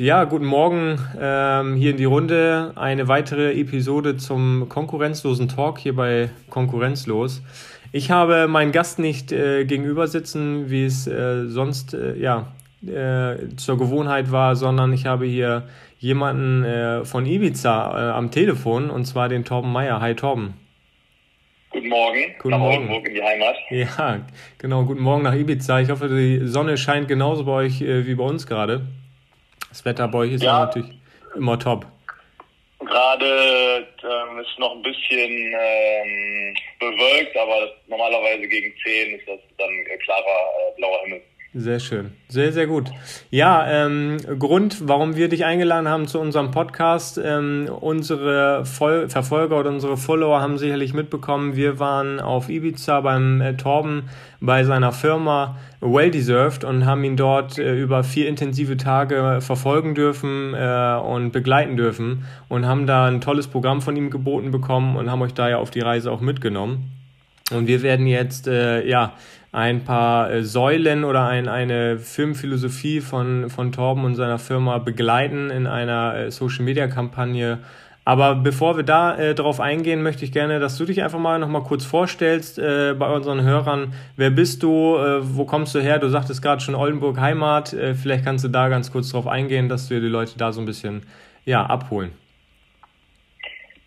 Ja, guten Morgen ähm, hier in die Runde. Eine weitere Episode zum konkurrenzlosen Talk hier bei Konkurrenzlos. Ich habe meinen Gast nicht äh, gegenüber sitzen, wie es äh, sonst äh, ja, äh, zur Gewohnheit war, sondern ich habe hier jemanden äh, von Ibiza äh, am Telefon und zwar den Torben Meyer. Hi Torben. Guten Morgen Guten nach Morgen. Oldenburg in die Heimat. Ja, genau. Guten Morgen nach Ibiza. Ich hoffe, die Sonne scheint genauso bei euch wie bei uns gerade. Das Wetter bei euch ist ja, natürlich immer top. Gerade ähm, ist noch ein bisschen ähm, bewölkt, aber das, normalerweise gegen 10 ist das dann klarer äh, blauer Himmel. Sehr schön. Sehr, sehr gut. Ja, ähm, Grund, warum wir dich eingeladen haben zu unserem Podcast, ähm, unsere Voll Verfolger oder unsere Follower haben sicherlich mitbekommen, wir waren auf Ibiza beim äh, Torben bei seiner Firma Well Deserved und haben ihn dort äh, über vier intensive Tage verfolgen dürfen äh, und begleiten dürfen und haben da ein tolles Programm von ihm geboten bekommen und haben euch da ja auf die Reise auch mitgenommen. Und wir werden jetzt äh, ja ein paar äh, Säulen oder ein, eine Firmenphilosophie von, von Torben und seiner Firma begleiten in einer äh, Social Media Kampagne. Aber bevor wir da äh, drauf eingehen, möchte ich gerne, dass du dich einfach mal noch kurz vorstellst äh, bei unseren Hörern. Wer bist du? Äh, wo kommst du her? Du sagtest gerade schon Oldenburg Heimat. Äh, vielleicht kannst du da ganz kurz drauf eingehen, dass wir die Leute da so ein bisschen ja, abholen.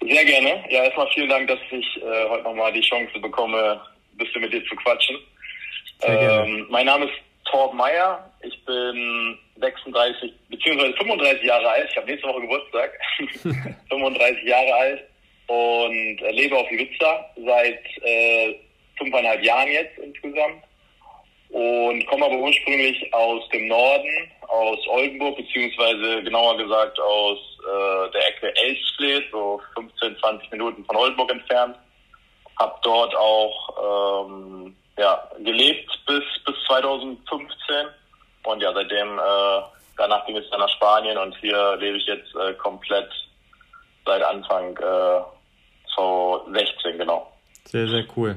Sehr gerne. Ja, erstmal vielen Dank, dass ich heute nochmal die Chance bekomme, ein bisschen mit dir zu quatschen. Ähm, mein Name ist Torb Meyer. Ich bin 36 beziehungsweise 35 Jahre alt. Ich habe nächste Woche Geburtstag. 35 Jahre alt und äh, lebe auf Ibiza seit äh, fünfeinhalb Jahren jetzt insgesamt und komme aber ursprünglich aus dem Norden, aus Oldenburg, beziehungsweise genauer gesagt aus äh, der Ecke Elsfleth, so 15, 20 Minuten von Oldenburg entfernt. Hab dort auch ähm, ja, gelebt bis, bis 2015 und ja, seitdem, äh, danach ging es dann nach Spanien und hier lebe ich jetzt äh, komplett seit Anfang äh, 2016, genau. Sehr, sehr cool.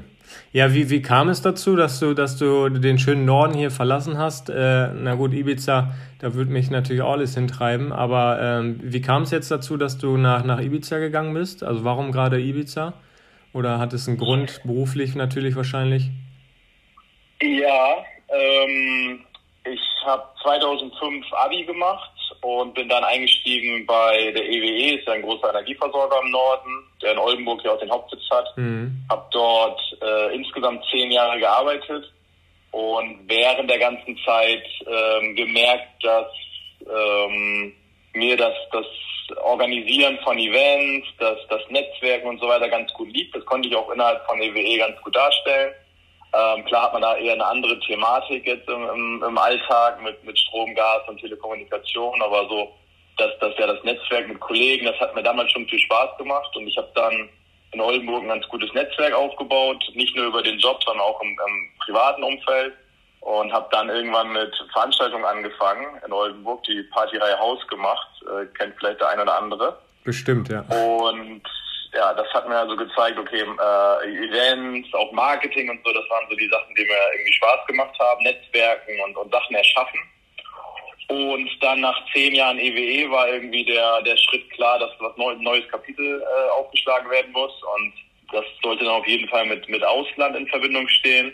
Ja, wie, wie kam es dazu, dass du, dass du den schönen Norden hier verlassen hast? Äh, na gut, Ibiza, da würde mich natürlich alles hintreiben, aber ähm, wie kam es jetzt dazu, dass du nach, nach Ibiza gegangen bist? Also warum gerade Ibiza? Oder hat es einen Grund, beruflich natürlich wahrscheinlich? Ja, ähm, ich habe 2005 Abi gemacht und bin dann eingestiegen bei der EWE, ist ja ein großer Energieversorger im Norden, der in Oldenburg ja auch den Hauptsitz hat. Mhm. Habe dort äh, insgesamt zehn Jahre gearbeitet und während der ganzen Zeit ähm, gemerkt, dass ähm, mir das, das Organisieren von Events, das, das Netzwerken und so weiter ganz gut liegt. Das konnte ich auch innerhalb von EWE ganz gut darstellen. Ähm, klar hat man da eher eine andere Thematik jetzt im, im, im Alltag mit, mit Strom, Gas und Telekommunikation, aber so das, das ja das Netzwerk mit Kollegen, das hat mir damals schon viel Spaß gemacht und ich habe dann in Oldenburg ein ganz gutes Netzwerk aufgebaut, nicht nur über den Job, sondern auch im, im privaten Umfeld und habe dann irgendwann mit Veranstaltungen angefangen in Oldenburg, die Partyreihe Haus gemacht, äh, kennt vielleicht der ein oder andere. Bestimmt, ja. Und ja, das hat mir also gezeigt, okay, äh, Events, auch Marketing und so, das waren so die Sachen, die mir irgendwie Spaß gemacht haben, Netzwerken und, und Sachen erschaffen. Und dann nach zehn Jahren EWE war irgendwie der, der Schritt klar, dass was neu, neues Kapitel äh, aufgeschlagen werden muss. Und das sollte dann auf jeden Fall mit, mit Ausland in Verbindung stehen.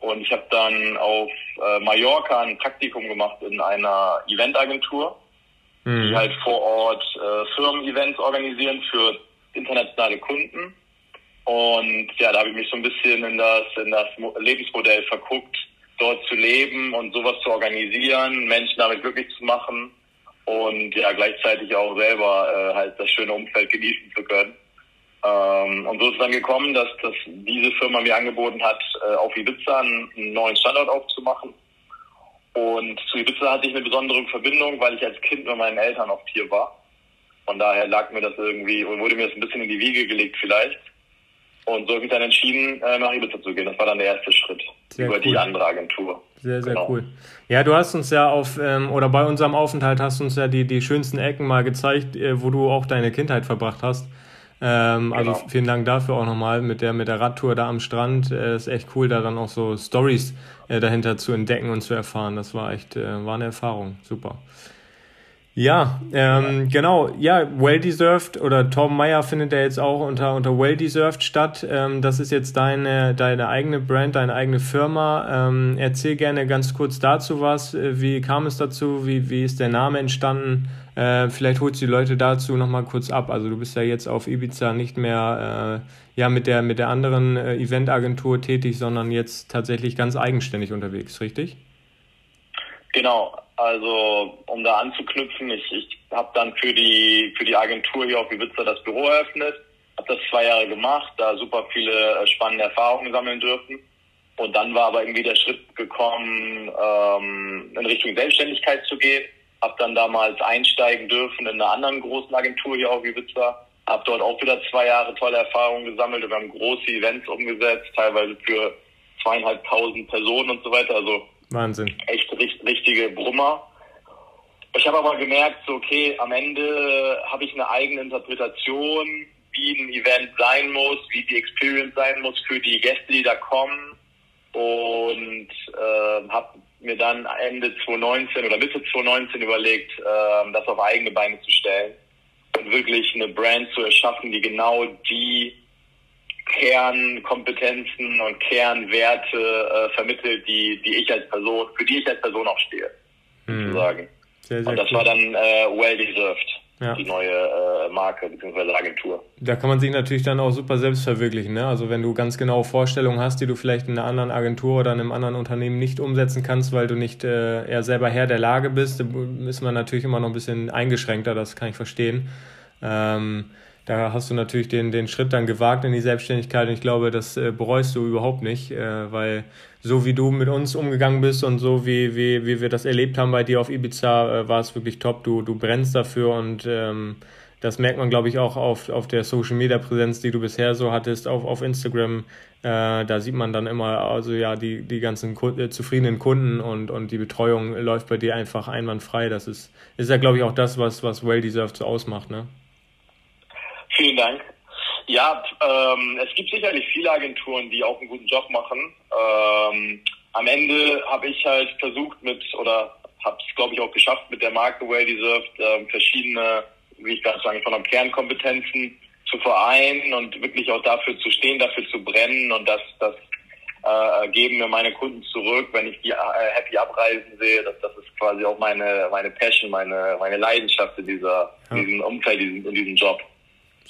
Und ich habe dann auf äh, Mallorca ein Praktikum gemacht in einer Eventagentur die Mhm. halt vor Ort äh, Firmen-Events organisieren für internationale Kunden. Und ja, da habe ich mich so ein bisschen in das, in das Mo- Lebensmodell verguckt, dort zu leben und sowas zu organisieren, Menschen damit glücklich zu machen und ja, gleichzeitig auch selber äh, halt das schöne Umfeld genießen zu können. Ähm, und so ist es dann gekommen, dass, dass diese Firma mir angeboten hat, äh, auf Ibiza einen, einen neuen Standort aufzumachen. Und zu Ibiza hatte ich eine besondere Verbindung, weil ich als Kind mit meinen Eltern oft hier war. Von daher lag mir das irgendwie, und wurde mir das ein bisschen in die Wiege gelegt vielleicht. Und so habe ich dann entschieden, äh, nach Ibiza zu gehen. Das war dann der erste Schritt Sehr über cool. die andere Agentur. Sehr, sehr Genau. cool. Ja, du hast uns ja auf, ähm, oder bei unserem Aufenthalt hast du uns ja die, die schönsten Ecken mal gezeigt, äh, wo du auch deine Kindheit verbracht hast. Ähm, Also Genau. vielen Dank dafür auch nochmal mit der, mit der Radtour da am Strand. Äh, ist echt cool, da dann auch so Stories äh, dahinter zu entdecken und zu erfahren. Das war echt, äh, war eine Erfahrung. Super. Ja, ähm, genau. Ja, Well Deserved oder Tom Meyer findet ja jetzt auch unter, unter Well Deserved statt. Ähm, das ist jetzt deine, deine eigene Brand, deine eigene Firma. Ähm, erzähl gerne ganz kurz dazu was. Äh, wie kam es dazu? Wie, wie ist der Name entstanden? Äh, vielleicht holst du die Leute dazu nochmal kurz ab. Also du bist ja jetzt auf Ibiza nicht mehr äh, ja, mit, der, mit der anderen äh, Eventagentur tätig, sondern jetzt tatsächlich ganz eigenständig unterwegs, richtig? Genau, also um da anzuknüpfen, ich, ich habe dann für die für die Agentur hier auf Ibiza das Büro eröffnet, habe das zwei Jahre gemacht, da super viele äh, spannende Erfahrungen sammeln dürfen. Und dann war aber irgendwie der Schritt gekommen, ähm, in Richtung Selbstständigkeit zu gehen. Habe dann damals einsteigen dürfen in einer anderen großen Agentur hier auf Ibiza. Habe dort auch wieder zwei Jahre tolle Erfahrungen gesammelt. Wir haben große Events umgesetzt, teilweise für zweieinhalbtausend Personen und so weiter. Also Wahnsinn. Echt richtige Brummer. Ich habe aber gemerkt, so, okay, am Ende habe ich eine eigene Interpretation, wie ein Event sein muss, wie die Experience sein muss für die Gäste, die da kommen. Und äh, habe mir dann Ende 2019 oder Mitte 2019 überlegt, äh, das auf eigene Beine zu stellen und wirklich eine Brand zu erschaffen, die genau die Kernkompetenzen und Kernwerte äh, vermittelt, die, die ich als Person, für die ich als Person auch stehe, mhm. sozusagen. Sehr, sehr und das cool. war dann äh, well deserved. Ja. die neue äh, Marke bzw. Agentur. Da kann man sich natürlich dann auch super selbst verwirklichen. Ne? Also wenn du ganz genaue Vorstellungen hast, die du vielleicht in einer anderen Agentur oder in einem anderen Unternehmen nicht umsetzen kannst, weil du nicht äh, eher selber Herr der Lage bist, ist man natürlich immer noch ein bisschen eingeschränkter, das kann ich verstehen. Ähm, da hast du natürlich den, den Schritt dann gewagt in die Selbstständigkeit und ich glaube, das äh, bereust du überhaupt nicht, äh, weil so wie du mit uns umgegangen bist und so wie, wie, wie wir das erlebt haben bei dir auf Ibiza, äh, war es wirklich top. Du, du brennst dafür und ähm, das merkt man, glaube ich, auch auf, auf der Social Media Präsenz, die du bisher so hattest, auf, auf Instagram. Äh, da sieht man dann immer, also ja, die, die ganzen äh, zufriedenen Kunden und, und die Betreuung läuft bei dir einfach einwandfrei. Das ist, ist ja, glaube ich, auch das, was, was Well Deserved so ausmacht, ne? Vielen Dank. Ja, ähm, es gibt sicherlich viele Agenturen, die auch einen guten Job machen. Ähm, am Ende habe ich halt versucht mit, oder habe es glaube ich auch geschafft, mit der Marke Well Deserved ähm, verschiedene, wie ich gerade sagen, von Kernkompetenzen zu vereinen und wirklich auch dafür zu stehen, dafür zu brennen und das, das äh, geben mir meine Kunden zurück, wenn ich die äh, happy abreisen sehe. Das, das ist quasi auch meine, meine Passion, meine, meine Leidenschaft in dieser, in diesem Umfeld, in diesem Job.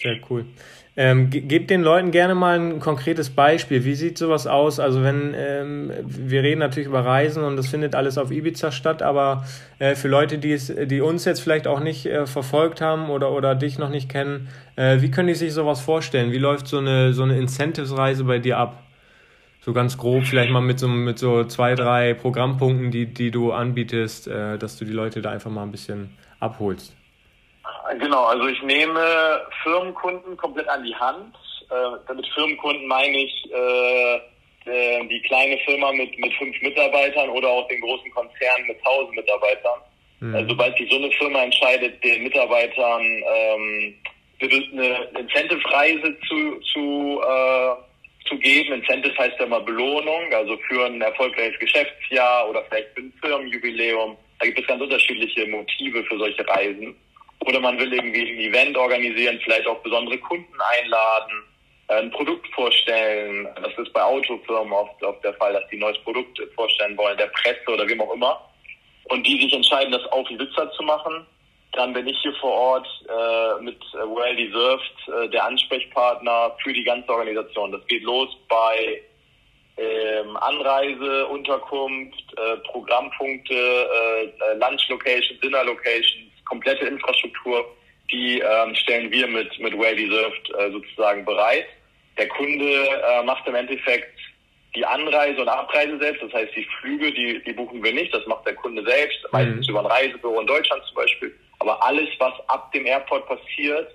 Sehr cool. Ähm, gebt den Leuten gerne mal ein konkretes Beispiel. Wie sieht sowas aus? Also wenn ähm, wir reden natürlich über Reisen und das findet alles auf Ibiza statt, aber äh, für Leute, die es, die uns jetzt vielleicht auch nicht äh, verfolgt haben oder oder dich noch nicht kennen, äh, wie können die sich sowas vorstellen? Wie läuft so eine so eine Incentives-Reise bei dir ab? So ganz grob, vielleicht mal mit so mit so zwei drei Programmpunkten, die die du anbietest, äh, dass du die Leute da einfach mal ein bisschen abholst. Genau, also ich nehme Firmenkunden komplett an die Hand. Äh, mit Firmenkunden meine ich äh, äh, die kleine Firma mit, mit fünf Mitarbeitern oder auch den großen Konzern mit tausend Mitarbeitern. Mhm. Also, sobald sich so eine Firma entscheidet, den Mitarbeitern ähm, eine Incentive-Reise zu, zu, äh, zu geben. Incentive heißt ja mal Belohnung, also für ein erfolgreiches Geschäftsjahr oder vielleicht für ein Firmenjubiläum. Da gibt es ganz unterschiedliche Motive für solche Reisen. Oder man will irgendwie ein Event organisieren, vielleicht auch besondere Kunden einladen, äh, ein Produkt vorstellen. Das ist bei Autofirmen oft, oft der Fall, dass die ein neues Produkt vorstellen wollen, der Presse oder wem auch immer. Und die sich entscheiden, das auf Ibiza zu machen. Dann bin ich hier vor Ort äh, mit Well Deserved äh, der Ansprechpartner für die ganze Organisation. Das geht los bei ähm, Anreise, Unterkunft, äh, Programmpunkte, äh, äh Lunch Location, Dinner Location, komplette Infrastruktur, die ähm, stellen wir mit, mit Well Deserved äh, sozusagen bereit. Der Kunde äh, macht im Endeffekt die Anreise und Abreise selbst, das heißt die Flüge, die, die buchen wir nicht, das macht der Kunde selbst, mhm. meistens über ein Reisebüro in Deutschland zum Beispiel. Aber alles, was ab dem Airport passiert,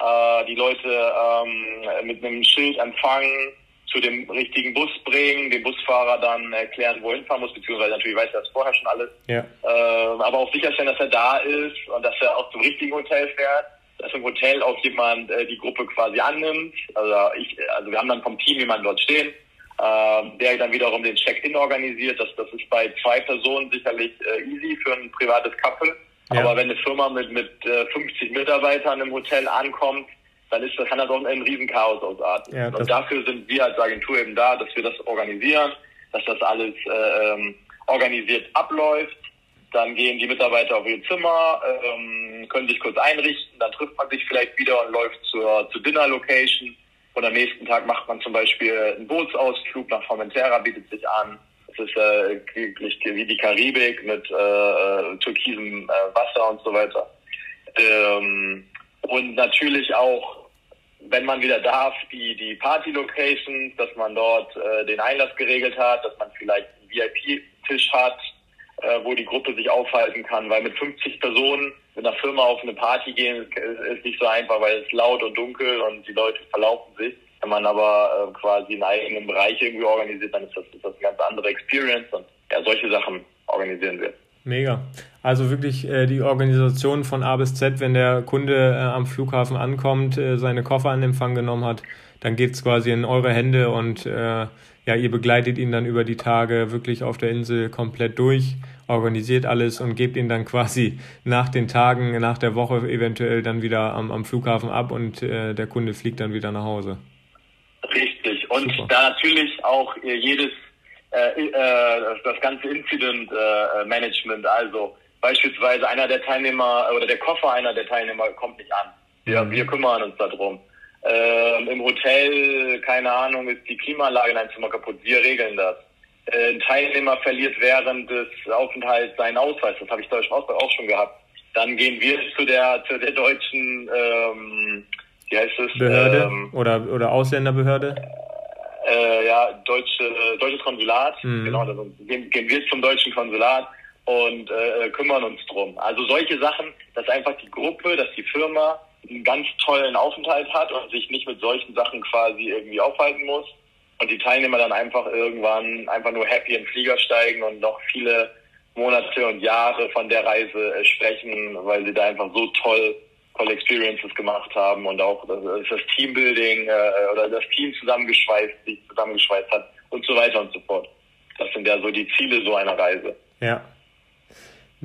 äh, die Leute ähm, mit einem Schild empfangen, zu dem richtigen Bus bringen, dem Busfahrer dann erklären, wohin fahren muss, beziehungsweise natürlich weiß er das vorher schon alles. Ja. Äh, aber auch sicherstellen, dass er da ist und dass er auch zum richtigen Hotel fährt, dass im Hotel auch jemand äh, die Gruppe quasi annimmt. Also ich, also wir haben dann vom Team jemanden dort stehen, äh, der dann wiederum den Check-in organisiert. Das, das ist bei zwei Personen sicherlich äh, easy für ein privates Couple. Ja. Aber wenn eine Firma mit, mit äh, 50 Mitarbeitern im Hotel ankommt, dann ist das, kann das auch ein Riesenchaos ausarten. Ja, und dafür sind wir als Agentur eben da, dass wir das organisieren, dass das alles äh, ähm, organisiert abläuft. Dann gehen die Mitarbeiter auf ihr Zimmer, ähm, können sich kurz einrichten, dann trifft man sich vielleicht wieder und läuft zur, zur Dinner-Location. Und am nächsten Tag macht man zum Beispiel einen Bootsausflug nach Formentera, bietet sich an. Es ist äh, wie die Karibik mit äh, äh, türkisem äh, Wasser und so weiter. Ähm, und natürlich auch, wenn man wieder darf, die, die Party-Locations, dass man dort äh, den Einlass geregelt hat, dass man vielleicht einen VIP-Tisch hat, äh, wo die Gruppe sich aufhalten kann, weil mit 50 Personen mit einer Firma auf eine Party gehen ist nicht so einfach, weil es laut und dunkel und die Leute verlaufen sich. Wenn man aber äh, quasi einen eigenen Bereich irgendwie organisiert, dann ist das, ist das eine ganz andere Experience und ja, solche Sachen organisieren wir. Mega. Also wirklich äh, die Organisation von A bis Z, wenn der Kunde äh, am Flughafen ankommt, äh, seine Koffer in Empfang genommen hat, dann geht es quasi in eure Hände und äh, ja, ihr begleitet ihn dann über die Tage wirklich auf der Insel komplett durch, organisiert alles und gebt ihn dann quasi nach den Tagen, nach der Woche eventuell dann wieder am, am Flughafen ab und äh, der Kunde fliegt dann wieder nach Hause. Richtig. Und Super. da natürlich auch jedes, äh, äh, das ganze Incident äh, Management, also beispielsweise einer der Teilnehmer oder der Koffer einer der Teilnehmer kommt nicht an. Wir, mhm. wir kümmern uns darum. Ähm, Im Hotel, keine Ahnung, ist die Klimaanlage in einem Zimmer kaputt. Wir regeln das. Äh, ein Teilnehmer verliert während des Aufenthalts seinen Ausweis. Das habe ich Deutsch auch schon gehabt. Dann gehen wir zu der zu der deutschen, ähm, wie heißt es? Behörde ähm, oder oder Ausländerbehörde. Äh, ja, deutsche deutsches Konsulat. Mhm. Genau, also gehen, gehen wir zum deutschen Konsulat und äh, kümmern uns drum. Also solche Sachen, dass einfach die Gruppe, dass die Firma einen ganz tollen Aufenthalt hat und sich nicht mit solchen Sachen quasi irgendwie aufhalten muss. Und die Teilnehmer dann einfach irgendwann einfach nur happy in den Flieger steigen und noch viele Monate und Jahre von der Reise äh, sprechen, weil sie da einfach so toll tolle Experiences gemacht haben und auch das, das Teambuilding äh, oder das Team zusammengeschweißt, sich zusammengeschweißt hat und so weiter und so fort. Das sind ja so die Ziele so einer Reise. Ja,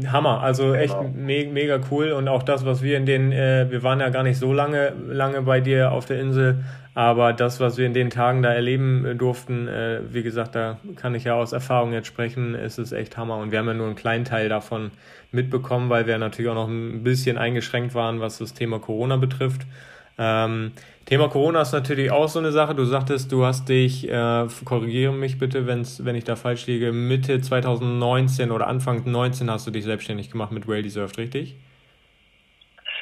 Hammer, also echt genau. me mega cool und auch das, was wir in den, äh, wir waren ja gar nicht so lange, lange bei dir auf der Insel, aber das, was wir in den Tagen da erleben äh, durften, äh, wie gesagt, da kann ich ja aus Erfahrung jetzt sprechen, ist es echt Hammer und wir haben ja nur einen kleinen Teil davon mitbekommen, weil wir natürlich auch noch ein bisschen eingeschränkt waren, was das Thema Corona betrifft. Ähm, Thema Corona ist natürlich auch so eine Sache. Du sagtest, du hast dich, äh, korrigiere mich bitte, wenn's, wenn ich da falsch liege, Mitte 2019 oder Anfang 19 hast du dich selbstständig gemacht mit Well Deserved, richtig?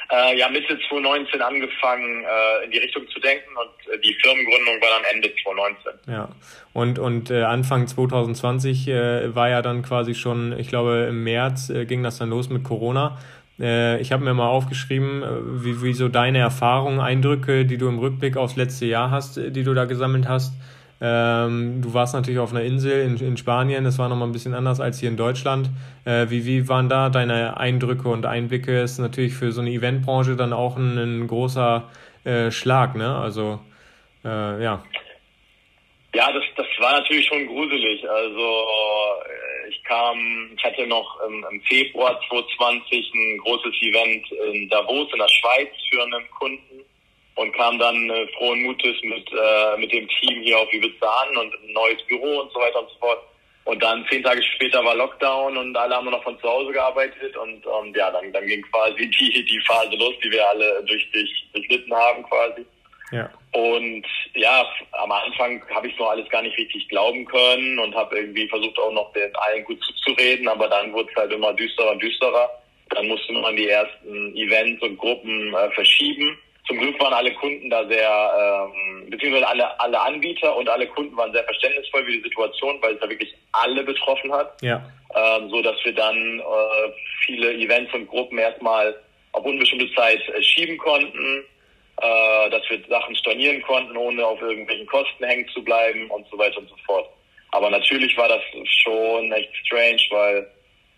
Äh, ja, Mitte 2019 angefangen, äh, in die Richtung zu denken und äh, die Firmengründung war dann Ende 2019. Ja, und, und äh, Anfang 2020 äh, war ja dann quasi schon, ich glaube im März ging das dann los mit Corona. Äh, ich habe mir mal aufgeschrieben, äh, wie, wie so deine Erfahrungen, Eindrücke, die du im Rückblick aufs letzte Jahr hast, äh, die du da gesammelt hast. Ähm, du warst natürlich auf einer Insel in, in Spanien, das war nochmal ein bisschen anders als hier in Deutschland. Äh, wie, wie waren da deine Eindrücke und Einblicke? Ist natürlich für so eine Eventbranche dann auch ein, ein großer äh, Schlag, ne? Also, äh, ja. Ja, das, das war natürlich schon gruselig. Also kam, ich hatte noch im, Februar 2020 ein großes Event in Davos in der Schweiz für einen Kunden und kam dann äh, frohen Mutes mit, äh, mit dem Team hier auf Ibiza an und ein neues Büro und so weiter und so fort. Und dann zehn Tage später war Lockdown und alle haben nur noch von zu Hause gearbeitet und, und ja, dann, dann ging quasi die, die Phase los, die wir alle durch, durch, durchlitten haben quasi. Ja. Und ja, am Anfang habe ich noch alles gar nicht richtig glauben können und habe irgendwie versucht auch noch den allen gut zuzureden, aber dann wurde es halt immer düsterer und düsterer. Dann musste man die ersten Events und Gruppen äh, verschieben. Zum Glück waren alle Kunden da sehr, ähm, beziehungsweise alle, alle Anbieter und alle Kunden waren sehr verständnisvoll für die Situation, weil es da wirklich alle betroffen hat. Ja. Ähm, so dass wir dann äh, viele Events und Gruppen erstmal auf unbestimmte Zeit äh, schieben konnten äh, dass wir Sachen stornieren konnten, ohne auf irgendwelchen Kosten hängen zu bleiben und so weiter und so fort. Aber natürlich war das schon echt strange, weil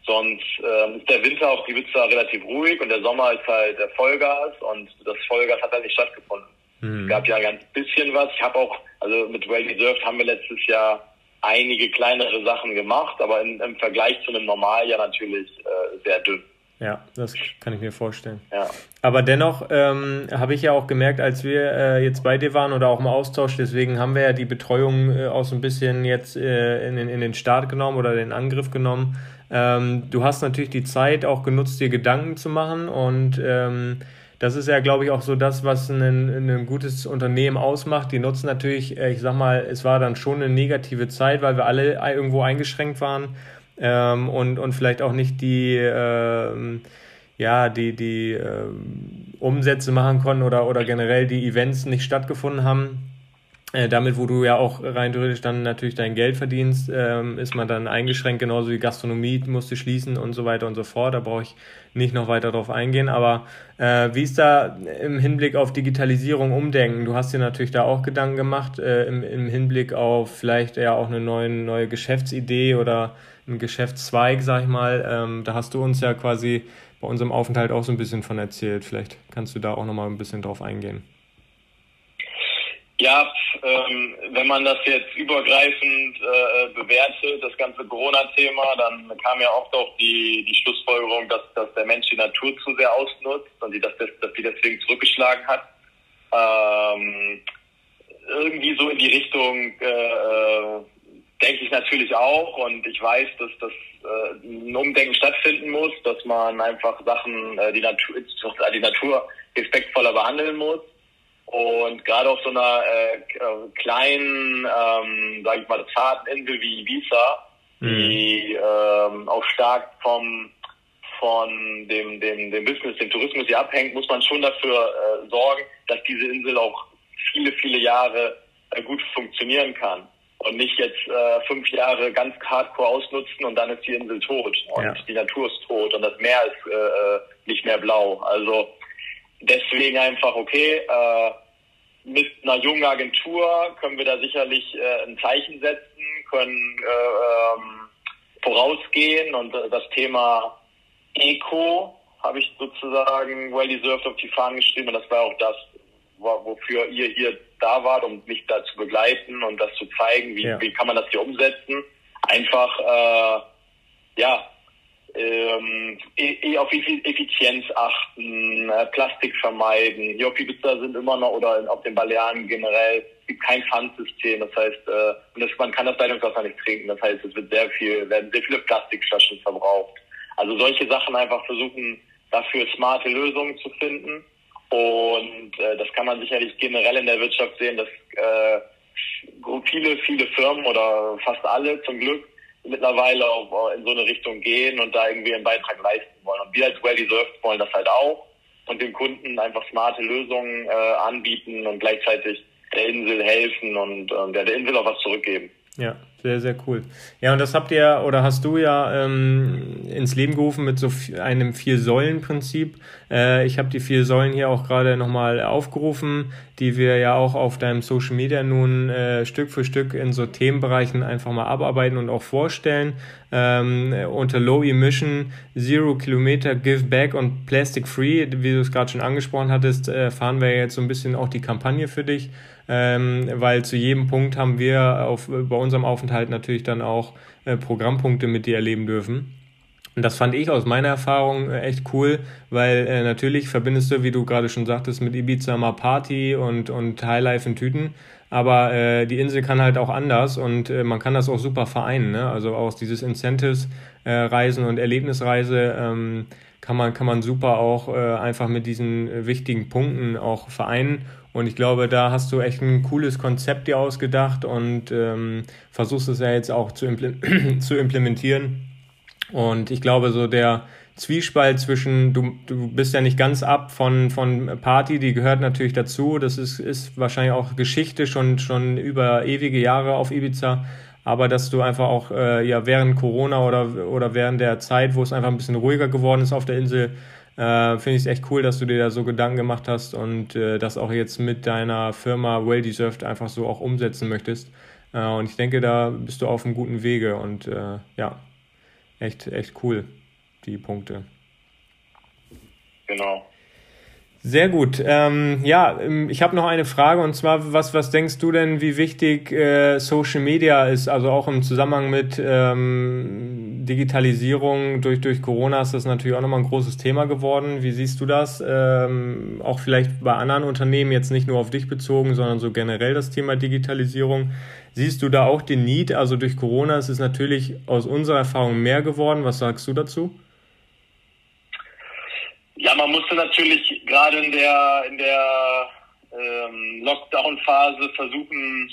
sonst äh, ist der Winter auf Ibiza relativ ruhig und der Sommer ist halt der Vollgas und das Vollgas hat halt nicht stattgefunden. Mhm. Es gab ja ganz bisschen was. Ich habe auch, also mit Well Deserved haben wir letztes Jahr einige kleinere Sachen gemacht, aber in, im Vergleich zu einem Normaljahr natürlich äh, sehr dünn. Ja, das kann ich mir vorstellen. Ja. Aber dennoch ähm, habe ich ja auch gemerkt, als wir äh, jetzt bei dir waren oder auch im Austausch, deswegen haben wir ja die Betreuung äh, auch so ein bisschen jetzt äh, in, den, in den Start genommen oder den Angriff genommen. Ähm, du hast natürlich die Zeit auch genutzt, dir Gedanken zu machen und ähm, das ist ja, glaube ich, auch so das, was ein, ein gutes Unternehmen ausmacht. Die nutzen natürlich, äh, ich sag mal, es war dann schon eine negative Zeit, weil wir alle irgendwo eingeschränkt waren ähm, und, und vielleicht auch nicht die, ähm, ja, die, die ähm, Umsätze machen konnten oder, oder generell die Events nicht stattgefunden haben. Äh, damit, wo du ja auch rein theoretisch dann natürlich dein Geld verdienst, ähm, ist man dann eingeschränkt, genauso wie Gastronomie musste schließen und so weiter und so fort. Da brauche ich nicht noch weiter drauf eingehen. Aber äh, wie ist da im Hinblick auf Digitalisierung umdenken? Du hast dir natürlich da auch Gedanken gemacht, äh, im, im Hinblick auf vielleicht ja auch eine neue, neue Geschäftsidee oder ein Geschäftszweig, sag ich mal. Ähm, da hast du uns ja quasi bei unserem Aufenthalt auch so ein bisschen von erzählt. Vielleicht kannst du da auch nochmal ein bisschen drauf eingehen. Ja, ähm, wenn man das jetzt übergreifend äh, bewertet, das ganze Corona-Thema, dann kam ja oft auch die, die Schlussfolgerung, dass, dass der Mensch die Natur zu sehr ausnutzt und die, dass, das, dass die deswegen zurückgeschlagen hat. Ähm, irgendwie so in die Richtung äh, äh denke ich natürlich auch und ich weiß, dass das äh, ein Umdenken stattfinden muss, dass man einfach Sachen, äh, die Natur, die Natur respektvoller behandeln muss und gerade auf so einer äh, äh, kleinen, ähm, sage ich mal, zarten Insel wie Ibiza, mhm. die ähm, auch stark vom von dem, dem, dem Business, dem Tourismus hier abhängt, muss man schon dafür äh, sorgen, dass diese Insel auch viele, viele Jahre äh, gut funktionieren kann. Und nicht jetzt äh, fünf Jahre ganz hardcore ausnutzen und dann ist die Insel tot und ja. die Natur ist tot und das Meer ist äh, äh nicht mehr blau. Also deswegen einfach, okay, äh, mit einer jungen Agentur können wir da sicherlich äh, ein Zeichen setzen, können äh, ähm, vorausgehen und äh, das Thema Eco habe ich sozusagen well deserved auf die Fahnen geschrieben und das war auch das, wofür ihr hier da wart, um mich da zu begleiten und das zu zeigen, wie, ja. wie kann man das hier umsetzen. Einfach, äh, ja, ähm, eh, eh auf Effizienz achten, äh, Plastik vermeiden. Hier auf Ibiza sind immer noch oder auf den Balearen generell gibt kein Pfandsystem. Das heißt, äh, und das, man kann das Leitungswasser nicht trinken. Das heißt, es wird sehr viel, werden sehr viele Plastikflaschen verbraucht. Also solche Sachen einfach versuchen, dafür smarte Lösungen zu finden. Und äh, das kann man sicherlich generell in der Wirtschaft sehen, dass äh, viele, viele Firmen oder fast alle zum Glück mittlerweile auch in so eine Richtung gehen und da irgendwie einen Beitrag leisten wollen. Und wir als Well Deserved wollen das halt auch und dem Kunden einfach smarte Lösungen äh, anbieten und gleichzeitig der Insel helfen und äh, der Insel auch was zurückgeben. Ja, sehr, sehr cool. Ja, und das habt ihr oder hast du ja ähm, ins Leben gerufen mit so einem Vier-Säulen-Prinzip. Äh, ich habe die vier Säulen hier auch gerade nochmal aufgerufen, die wir ja auch auf deinem Social Media nun äh, Stück für Stück in so Themenbereichen einfach mal abarbeiten und auch vorstellen. Ähm, unter Low Emission, Zero Kilometer, Give Back und Plastic Free, wie du es gerade schon angesprochen hattest, äh, fahren wir jetzt so ein bisschen auch die Kampagne für dich ähm, weil zu jedem Punkt haben wir auf, bei unserem Aufenthalt natürlich dann auch äh, Programmpunkte mit dir erleben dürfen. Und das fand ich aus meiner Erfahrung äh, echt cool, weil äh, natürlich verbindest du, wie du gerade schon sagtest, mit Ibiza mal Party und, und Highlife in Tüten. Aber äh, die Insel kann halt auch anders und äh, man kann das auch super vereinen. Ne? Also auch dieses Incentives-Reisen äh, und Erlebnisreise ähm, kann, man, kann man super auch äh, einfach mit diesen äh, wichtigen Punkten auch vereinen und ich glaube, da hast du echt ein cooles Konzept dir ausgedacht und ähm, versuchst es ja jetzt auch zu, impl zu implementieren. Und ich glaube, so der Zwiespalt zwischen, du, du bist ja nicht ganz ab von, von Party, die gehört natürlich dazu. Das ist, ist wahrscheinlich auch Geschichte schon, schon über ewige Jahre auf Ibiza. Aber dass du einfach auch äh, ja, während Corona oder, oder während der Zeit, wo es einfach ein bisschen ruhiger geworden ist auf der Insel, äh, Finde ich es echt cool, dass du dir da so Gedanken gemacht hast und äh, das auch jetzt mit deiner Firma Well Deserved einfach so auch umsetzen möchtest. Äh, und ich denke, da bist du auf einem guten Wege und äh, ja, echt, echt cool, die Punkte. Genau. Sehr gut. Ähm, ja, ähm, ich habe noch eine Frage und zwar, was, was denkst du denn, wie wichtig äh, Social Media ist, also auch im Zusammenhang mit ähm, Digitalisierung durch, durch Corona ist das natürlich auch nochmal ein großes Thema geworden. Wie siehst du das? Ähm, auch vielleicht bei anderen Unternehmen, jetzt nicht nur auf dich bezogen, sondern so generell das Thema Digitalisierung. Siehst du da auch den Need? Also durch Corona ist es natürlich aus unserer Erfahrung mehr geworden. Was sagst du dazu? Ja, man musste natürlich gerade in der, in der ähm, Lockdown-Phase versuchen,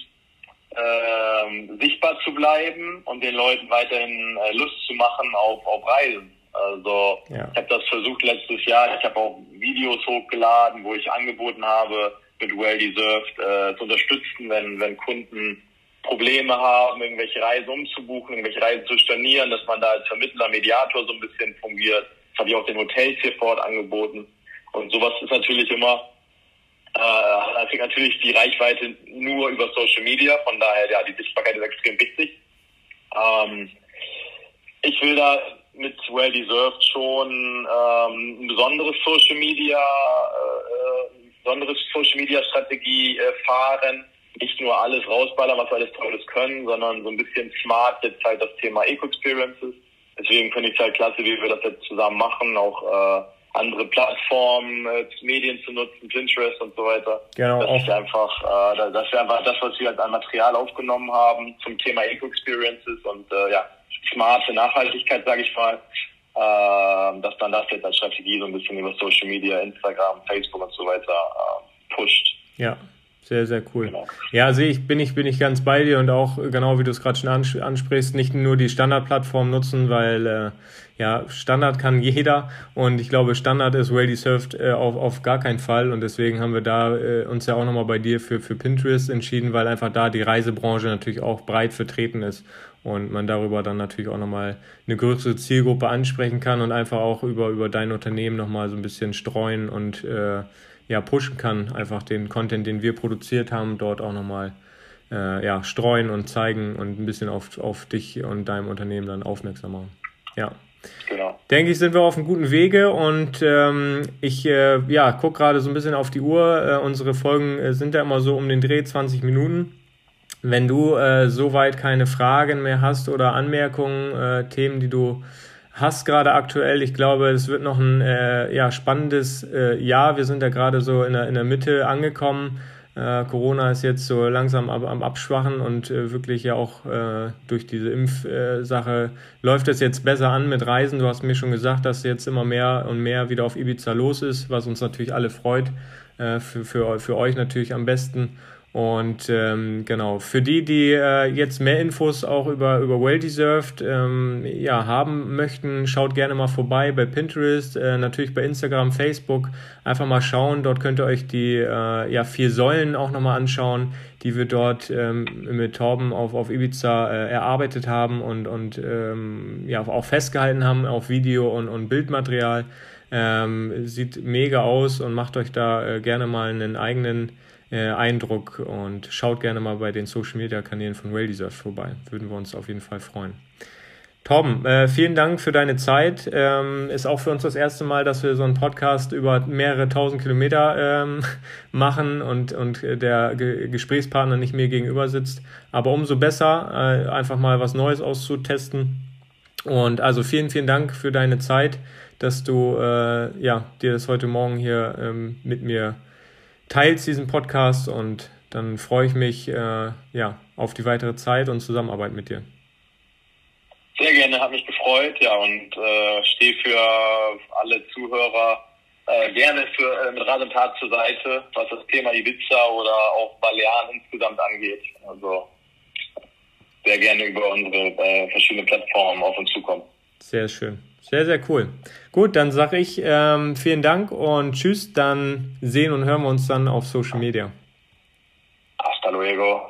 ähm, sichtbar zu bleiben und den Leuten weiterhin äh, Lust zu machen auf, auf Reisen. Also ja. ich habe das versucht letztes Jahr. Ich habe auch Videos hochgeladen, wo ich angeboten habe, mit Well Deserved äh, zu unterstützen, wenn, wenn Kunden Probleme haben, irgendwelche Reisen umzubuchen, irgendwelche Reisen zu stornieren, dass man da als Vermittler, Mediator so ein bisschen fungiert. Das habe ich auch den Hotels hier vor Ort angeboten. Und sowas ist natürlich immer äh, natürlich die Reichweite nur über Social Media, von daher ja, die Sichtbarkeit ist extrem wichtig. Ähm, ich will da mit Well Deserved schon ähm, ein besonderes Social Media, äh, besonderes Social Media Strategie äh, fahren. Nicht nur alles rausballern, was wir alles Tolles können, sondern so ein bisschen smart jetzt halt das Thema Eco-Experiences. Deswegen finde ich es halt klasse, wie wir das jetzt zusammen machen, auch äh, andere Plattformen, äh, Medien zu nutzen, Pinterest und so weiter. Genau. Das ist einfach, äh, das ist einfach das, was wir als an Material aufgenommen haben zum Thema Eco-Experiences und äh, ja, smarte Nachhaltigkeit, sage ich mal. Äh, dass dann das jetzt als Strategie so ein bisschen über Social Media, Instagram, Facebook und so weiter äh, pusht. Ja, sehr, sehr cool. Genau. Ja, sehe ich, bin ich, bin ich ganz bei dir und auch genau wie du es gerade schon ansprichst, nicht nur die Standardplattform nutzen, weil äh, ja, Standard kann jeder und ich glaube, Standard ist well deserved äh, auf, auf gar keinen Fall und deswegen haben wir da äh, uns ja auch nochmal bei dir für, für Pinterest entschieden, weil einfach da die Reisebranche natürlich auch breit vertreten ist und man darüber dann natürlich auch nochmal eine größere Zielgruppe ansprechen kann und einfach auch über, über dein Unternehmen nochmal so ein bisschen streuen und äh, ja, pushen kann, einfach den Content, den wir produziert haben, dort auch nochmal äh, ja, streuen und zeigen und ein bisschen auf, auf dich und deinem Unternehmen dann aufmerksam machen. Ja. Genau. Denke ich, sind wir auf einem guten Wege und ähm, ich äh, ja, gucke gerade so ein bisschen auf die Uhr. Äh, unsere Folgen äh, sind ja immer so um den Dreh 20 Minuten. Wenn du äh, soweit keine Fragen mehr hast oder Anmerkungen, äh, Themen, die du hast gerade aktuell. Ich glaube, es wird noch ein äh, ja, spannendes äh, Jahr. Wir sind ja gerade so in der, in der Mitte angekommen. Äh, Corona ist jetzt so langsam ab, am Abschwachen und äh, wirklich ja auch äh, durch diese Impfsache läuft es jetzt besser an mit Reisen. Du hast mir schon gesagt, dass jetzt immer mehr und mehr wieder auf Ibiza los ist, was uns natürlich alle freut. Äh, für, für, für euch natürlich am besten. Und ähm, genau, für die, die äh, jetzt mehr Infos auch über, über Well Deserved ähm, ja, haben möchten, schaut gerne mal vorbei bei Pinterest, äh, natürlich bei Instagram, Facebook. Einfach mal schauen, dort könnt ihr euch die äh, ja, vier Säulen auch nochmal anschauen, die wir dort ähm, mit Torben auf, auf Ibiza äh, erarbeitet haben und, und ähm, ja, auch festgehalten haben auf Video und, und Bildmaterial. Ähm, sieht mega aus und macht euch da äh, gerne mal einen eigenen äh, Eindruck und schaut gerne mal bei den Social Media Kanälen von Well Deserved vorbei. Würden wir uns auf jeden Fall freuen. Torben, äh, vielen Dank für deine Zeit. Ähm, ist auch für uns das erste Mal, dass wir so einen Podcast über mehrere tausend Kilometer ähm, machen und, und der Ge Gesprächspartner nicht mir gegenüber sitzt. Aber umso besser, äh, einfach mal was Neues auszutesten. Und also vielen, vielen Dank für deine Zeit, dass du äh, ja, dir das heute Morgen hier ähm, mit mir teilst diesen Podcast und dann freue ich mich äh, ja, auf die weitere Zeit und Zusammenarbeit mit dir. Sehr gerne, hat mich gefreut, ja, und äh, stehe für alle Zuhörer äh, gerne für, äh, mit Rat und Tat zur Seite, was das Thema Ibiza oder auch Balearen insgesamt angeht. Also sehr gerne über unsere äh, verschiedenen Plattformen auf uns zukommen. Sehr schön. Sehr, sehr cool. Gut, dann sage ich ähm, vielen Dank und tschüss. Dann sehen und hören wir uns dann auf Social Media. Hasta luego.